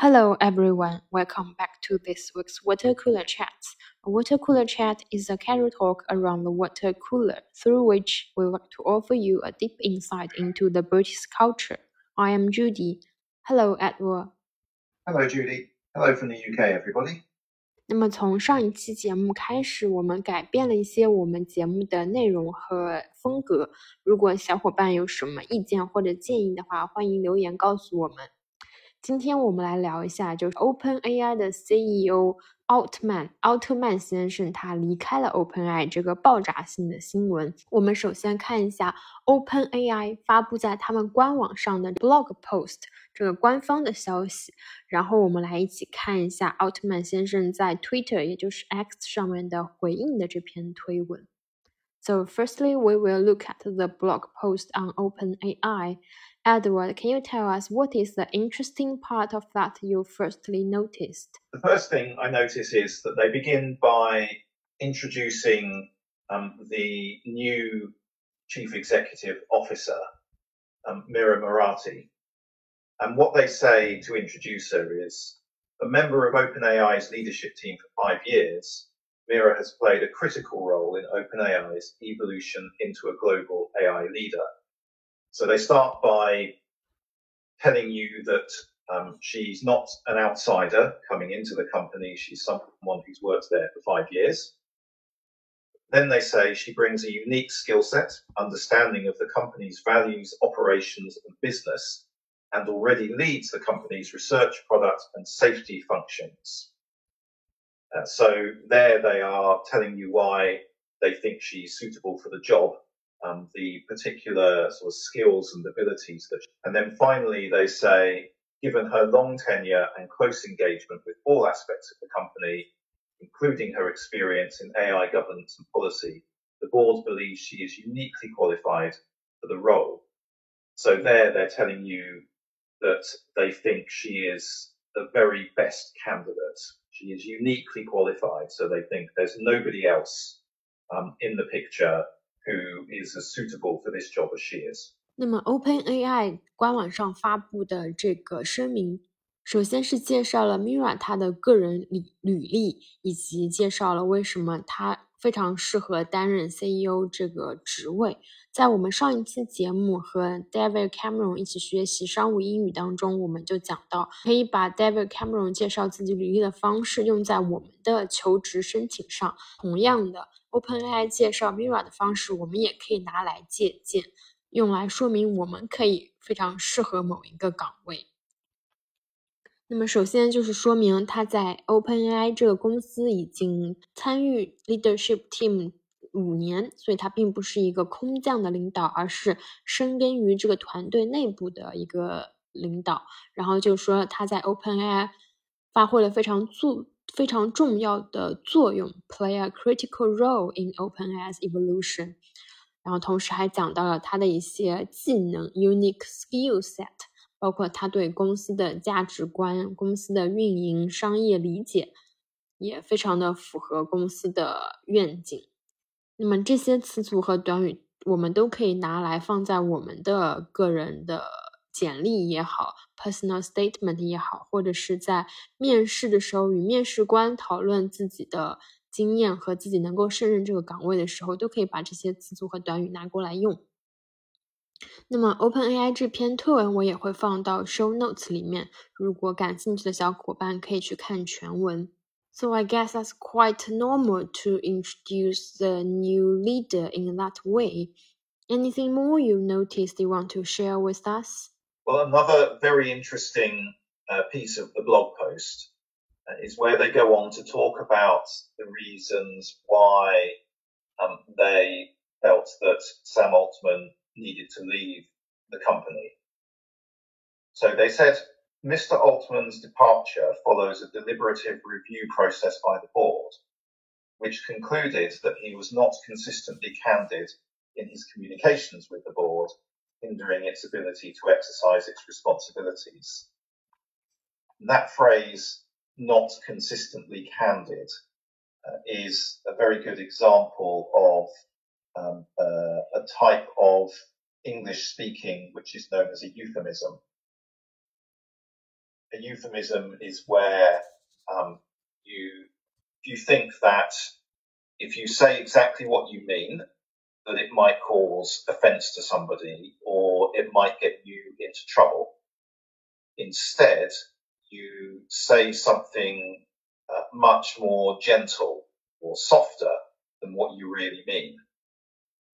Hello everyone, welcome back to this week's Water Cooler Chats. A water cooler chat is a casual talk around the water cooler through which we want to offer you a deep insight into the British culture. I am Judy. Hello Edward. Hello Judy. Hello from the UK everybody. 那么从上一期节目开始，我们改变了一些我们节目的内容和风格。如果小伙伴有什么意见或者建议的话，欢迎留言告诉我们。 今天我们来聊一下，就是 OpenAI 的 CEO 奥特曼奥特曼先生他离开了 OpenAI 这个爆炸性的新闻。我们首先看一下 OpenAI 发布在他们官网上的 blog post 这个官方的消息，然后我们来一起看一下奥特曼先生在 Twitter 也就是 X 上面的回应的这篇推文。So firstly, we will look at the blog post on OpenAI. Edward, can you tell us what is the interesting part of that you firstly noticed? The first thing I notice is that they begin by introducing um, the new chief executive officer, um, Mira Murati. And what they say to introduce her is a member of OpenAI's leadership team for five years. Mira has played a critical role in OpenAI's evolution into a global AI leader. So they start by telling you that um, she's not an outsider coming into the company. She's someone who's worked there for five years. Then they say she brings a unique skill set, understanding of the company's values, operations, and business, and already leads the company's research, product, and safety functions. Uh, so there they are telling you why they think she's suitable for the job um, the particular sort of skills and abilities that, She, and then finally they say, given her long tenure and close engagement with all aspects of the company, including her experience in AI governance and policy, the board believes she is uniquely qualified for the role. So there they're telling you that they think she is the very best candidate. She is uniquely qualified. So they think there's nobody else um, in the picture who is suitable for this job as she is. 那么，OpenAI 官网上发布的这个声明，首先是介绍了 Mira 她的个人履履历，以及介绍了为什么她非常适合担任 CEO 这个职位。在我们上一期节目和 David Cameron 一起学习商务英语当中，我们就讲到，可以把 David Cameron 介绍自己履历的方式用在我们的求职申请上。同样的，OpenAI 介绍 Mira 的方式，我们也可以拿来借鉴，用来说明我们可以非常适合某一个岗位。那么，首先就是说明他在 OpenAI 这个公司已经参与 leadership team 五年，所以他并不是一个空降的领导，而是深耕于这个团队内部的一个领导。然后就说他在 OpenAI 发挥了非常作非常重要的作用，play a critical role in OpenAI's evolution。然后同时还讲到了他的一些技能，unique skill set。包括他对公司的价值观、公司的运营、商业理解，也非常的符合公司的愿景。那么这些词组和短语，我们都可以拿来放在我们的个人的简历也好，personal statement 也好，或者是在面试的时候与面试官讨论自己的经验和自己能够胜任这个岗位的时候，都可以把这些词组和短语拿过来用。那么 OpenAI 这篇推文我也会放到 Show Notes 里面，如果感兴趣的小伙伴可以去看全文。So I guess that's quite normal to introduce the new leader in that way. Anything more you noticed you want to share with us? Well, another very interesting uh, piece of the blog post uh, is where they go on to talk about the reasons why um, they felt that Sam Altman needed to leave the company. So they said Mr. Altman's departure follows a deliberative review process by the board, which concluded that he was not consistently candid in his communications with the board, hindering its ability to exercise its responsibilities. That phrase, not consistently candid, uh, is a very good example of um, uh, a type of English speaking which is known as a euphemism. a euphemism is where um, you you think that if you say exactly what you mean, that it might cause offence to somebody or it might get you into trouble. Instead, you say something uh, much more gentle or softer than what you really mean.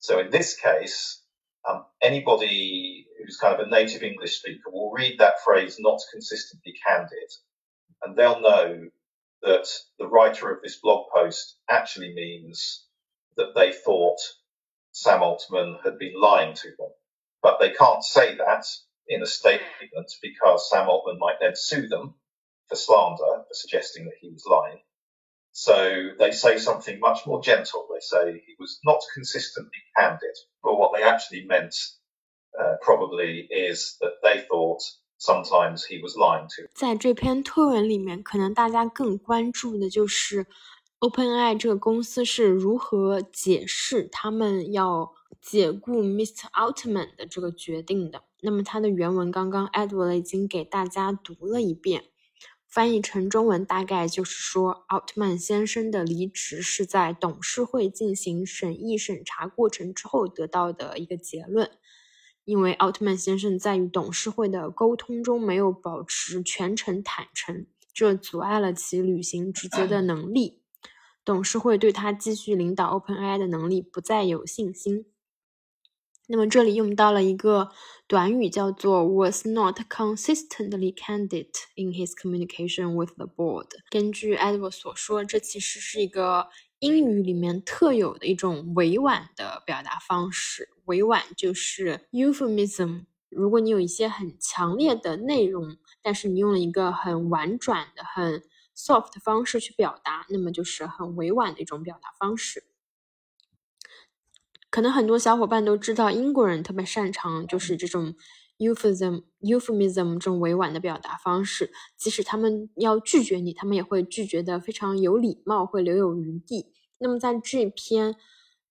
So in this case, um, anybody who's kind of a native English speaker will read that phrase not consistently candid and they'll know that the writer of this blog post actually means that they thought Sam Altman had been lying to them. But they can't say that in a statement because Sam Altman might then sue them for slander, for suggesting that he was lying. So they say something much more gentle. They say he was not consistently candid. But what they actually meant uh, probably is that they thought sometimes he was lying to. 在这篇推文里面，可能大家更关注的就是 OpenAI 这个公司是如何解释他们要解雇 Mr. Altman 的这个决定的。那么它的原文刚刚 Edward 已经给大家读了一遍。翻译成中文大概就是说，奥特曼先生的离职是在董事会进行审议审查过程之后得到的一个结论。因为奥特曼先生在与董事会的沟通中没有保持全程坦诚，这阻碍了其履行职责的能力。董事会对他继续领导 OpenAI 的能力不再有信心。那么这里用到了一个短语，叫做 was not consistently candid in his communication with the board。根据 Edward 所说，这其实是一个英语里面特有的一种委婉的表达方式。委婉就是 euphemism。如果你有一些很强烈的内容，但是你用了一个很婉转的、很 soft 的方式去表达，那么就是很委婉的一种表达方式。可能很多小伙伴都知道，英国人特别擅长就是这种 euphemism、euphemism 这种委婉的表达方式。即使他们要拒绝你，他们也会拒绝的非常有礼貌，会留有余地。那么在这篇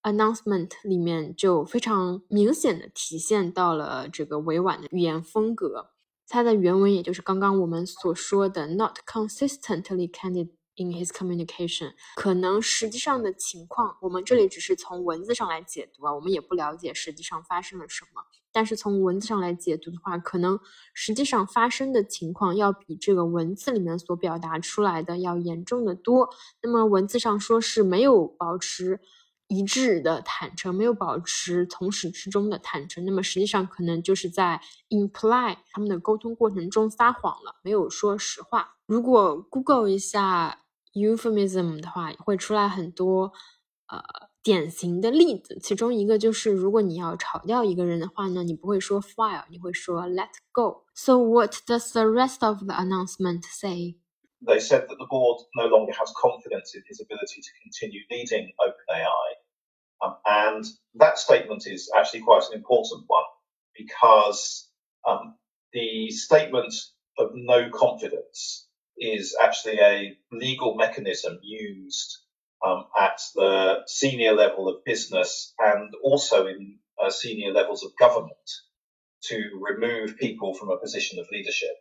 announcement 里面，就非常明显的体现到了这个委婉的语言风格。它的原文也就是刚刚我们所说的 not consistently candid。In his communication，可能实际上的情况，我们这里只是从文字上来解读啊，我们也不了解实际上发生了什么。但是从文字上来解读的话，可能实际上发生的情况要比这个文字里面所表达出来的要严重的多。那么文字上说是没有保持一致的坦诚，没有保持从始至终的坦诚，那么实际上可能就是在 imply 他们的沟通过程中撒谎了，没有说实话。如果 Google 一下。euphemism 的话会出来很多呃典型的例子，其中一个就是如果你要炒掉一个人的话呢，你不会说 fire，你会说 let go。So what does the rest of the announcement say? They said that the board no longer has confidence in his ability to continue leading OpenAI. Um, and that statement is actually quite an important one because um, the statement of no confidence is actually a legal mechanism used um, at the senior level of business and also in uh, senior levels of government to remove people from a position of leadership.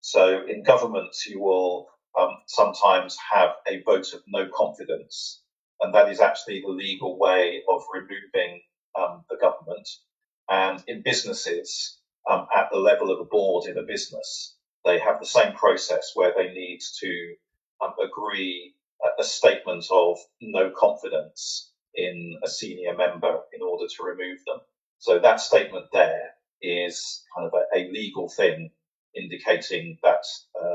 So in governments, you will um, sometimes have a vote of no confidence, and that is actually the legal way of removing um, the government. And in businesses, um, at the level of a board in a business, they have the same process where they need to um, agree a, a statement of no confidence in a senior member in order to remove them. So that statement there is kind of a, a legal thing indicating that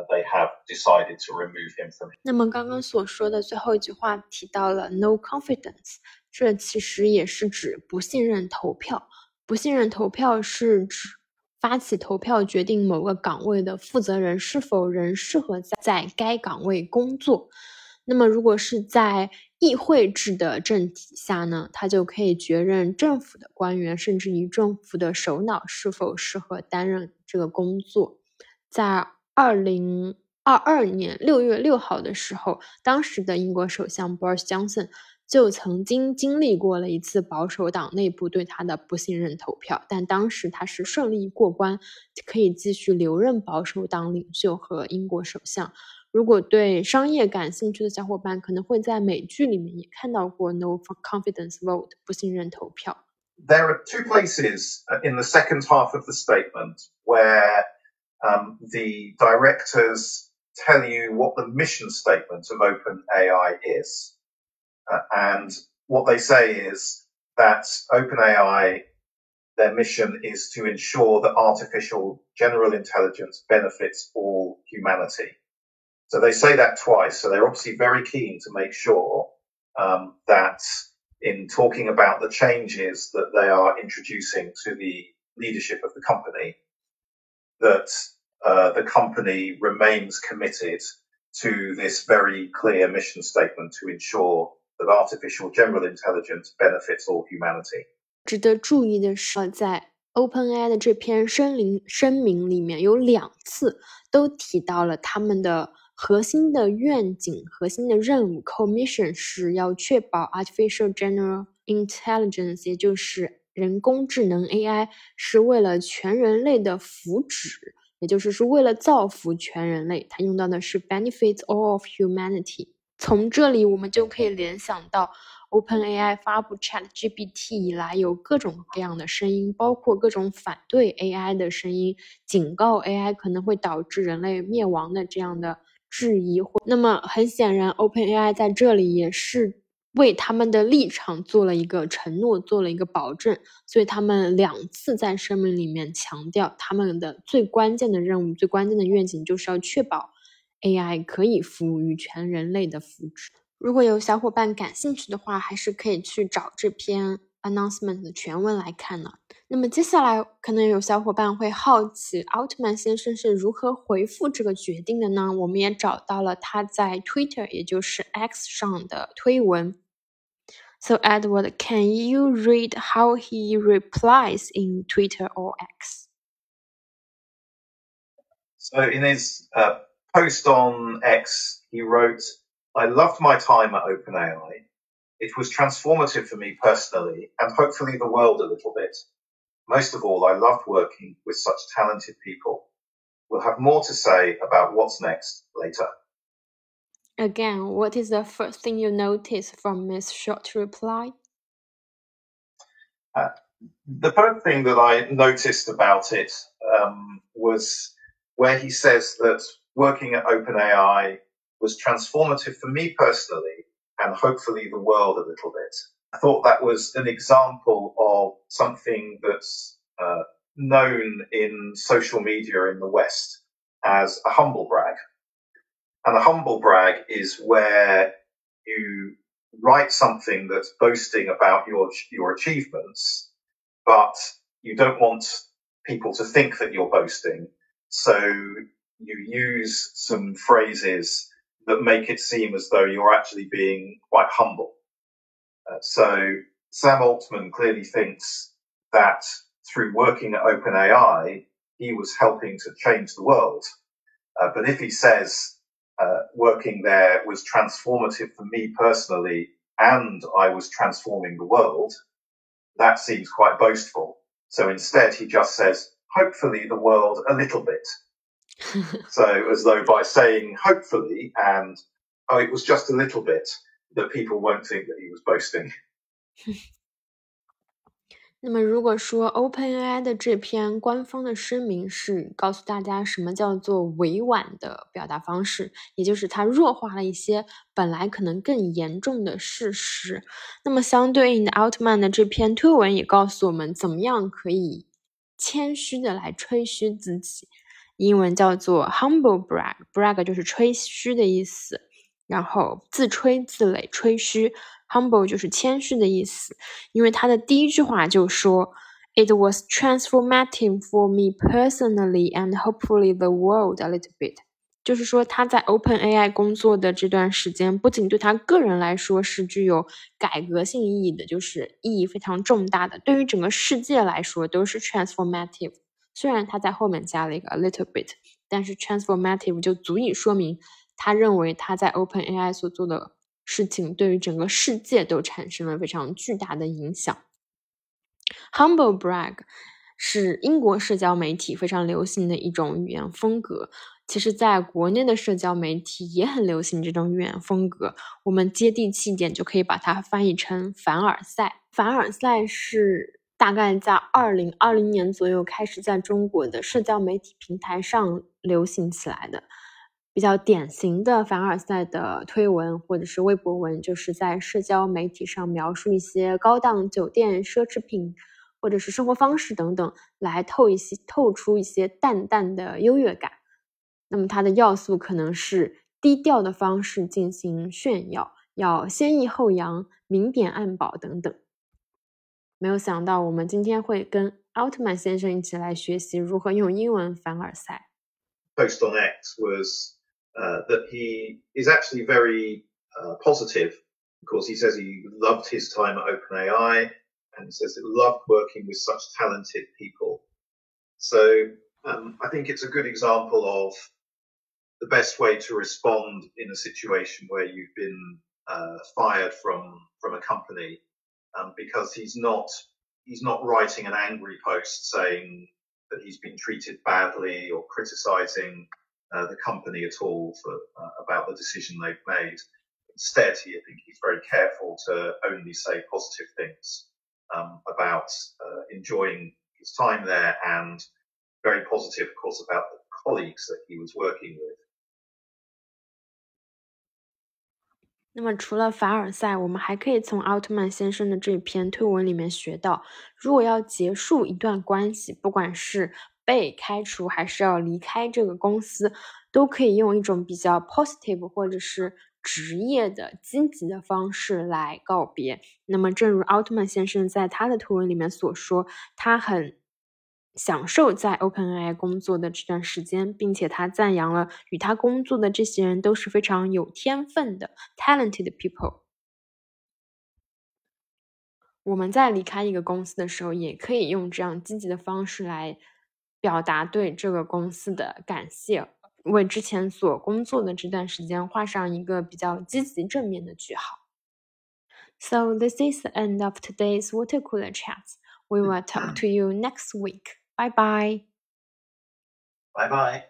they have decided to remove him from. 那么刚刚所说的最后一句话提到了 no confidence，这其实也是指不信任投票。不信任投票是指发起投票决定某个岗位的负责人是否仍适合在在该岗位工作。那么，如果是在议会制的政体下呢，他就可以决认政府的官员，甚至于政府的首脑是否适合担任这个工作。在二零二二年六月六号的时候，当时的英国首相 Boris Johnson 就曾经经历过了一次保守党内部对他的不信任投票，但当时他是顺利过关，可以继续留任保守党领袖和英国首相。如果对商业感兴趣的小伙伴，可能会在美剧里面也看到过 “No Confidence Vote” 不信任投票。There are two places in the second half of the statement where um, the directors tell you what the mission statement of OpenAI is. Uh, and what they say is that OpenAI, their mission is to ensure that artificial general intelligence benefits all humanity. So they say that twice. So they're obviously very keen to make sure um, that in talking about the changes that they are introducing to the leadership of the company, that uh, the company remains committed to this very clear mission statement to ensure that artificial general intelligence benefits all humanity. 值得注意的是，在 OpenAI 的这篇声明声明里面有两次都提到了他们的核心的愿景、核心的任务 （co-mission） 是要确保 artificial general intelligence，也就是 人工智能 AI，是为了全人类的福祉，也就是是为了造福全人类。它用到的是 benefits all of humanity。从这里我们就可以联想到，OpenAI 发布 ChatGPT 以来，有各种各样的声音，包括各种反对 AI 的声音，警告 AI 可能会导致人类灭亡的这样的质疑。那么很显然，OpenAI 在这里也是为他们的立场做了一个承诺，做了一个保证。所以他们两次在声明里面强调，他们的最关键的任务、最关键的愿景，就是要确保。AI 可以服务于全人类的福祉。如果有小伙伴感兴趣的话，还是可以去找这篇 announcement 的全文来看呢。那么接下来，可能有小伙伴会好奇，奥特曼先生是如何回复这个决定的呢？我们也找到了他在 Twitter，也就是 X 上的推文。So Edward, can you read how he replies in Twitter or X? So in his uh, post on X, he wrote, I loved my time at OpenAI. It was transformative for me personally and hopefully the world a little bit. Most of all, I loved working with such talented people. We'll have more to say about what's next later. Again, what is the first thing you notice from Ms. short reply? Uh, the first thing that I noticed about it um, was where he says that working at OpenAI was transformative for me personally and hopefully the world a little bit. I thought that was an example of something that's uh, known in social media in the West as a humble brag. And a humble brag is where you write something that's boasting about your your achievements, but you don't want people to think that you're boasting. So you use some phrases that make it seem as though you're actually being quite humble. Uh, so Sam Altman clearly thinks that through working at OpenAI, he was helping to change the world. Uh, but if he says uh, working there was transformative for me personally and I was transforming the world, that seems quite boastful. So instead, he just says, hopefully the world a little bit. So as though by saying hopefully and oh it was just a little bit that people won't think that he was boasting 那么如果说 OpenAI 的这篇官方的声明是告诉大家什么叫做委婉的表达方式，也就是它弱化了一些本来可能更严重的事实，那么相对应的奥特曼的这篇推文也告诉我们怎么样可以谦虚的来吹嘘自己。英文叫做 humble brag，brag 就是吹嘘的意思，然后自吹自擂、吹嘘，humble 就是谦虚的意思。因为他的第一句话就说，It was transformative for me personally and hopefully the world a little bit，就是说他在 OpenAI 工作的这段时间，不仅对他个人来说是具有改革性意义的，就是意义非常重大的，对于整个世界来说都是 transformative。虽然他在后面加了一个 a little bit，但是 transformative 就足以说明他认为他在 OpenAI 所做的事情对于整个世界都产生了非常巨大的影响。Humble brag 是英国社交媒体非常流行的一种语言风格。其实，在国内的社交媒体也很流行这种语言风格。我们接地气一点，就可以把它翻译成凡尔赛。凡尔赛是大概在二零二零年左右开始在中国的社交媒体平台上流行起来的。比较典型的凡尔赛的推文或者是微博文，就是在社交媒体上描述一些高档酒店、奢侈品或者是生活方式等等，来透一些透出一些淡淡的优越感。那么它的要素可能是低调的方式进行炫耀，要先抑后扬、明贬暗褒等等。没有想到，我们今天会跟奥特曼先生一起来学习如何用英文凡尔赛。Post on X was uh, that he is actually very uh, positive. Of course, he says he loved his time at OpenAI, and he says he loved working with such talented people. So um, I think it's a good example of the best way to respond in a situation where you've been uh, fired from from a company, um, because he's not he's not writing an angry post saying that he's been treated badly or criticizing uh, the company at all for uh, about the decision they've made. Instead, he, I think he's very careful to only say positive things um, about uh, enjoying his time there and very positive, of course, about the colleagues that he was working with. 那么，除了凡尔赛，我们还可以从奥特曼先生的这篇推文里面学到，如果要结束一段关系，不管是被开除还是要离开这个公司，都可以用一种比较 positive 或者是职业的积极的方式来告别。那么，正如奥特曼先生在他的推文里面所说，他很。享受在 OpenAI 工作的这段时间，并且他赞扬了与他工作的这些人都是非常有天分的 talented people。我们在离开一个公司的时候，也可以用这样积极的方式来表达对这个公司的感谢，为之前所工作的这段时间画上一个比较积极正面的句号。So this is the end of today's water cooler chats. We will talk to you next week. Bye bye. Bye bye.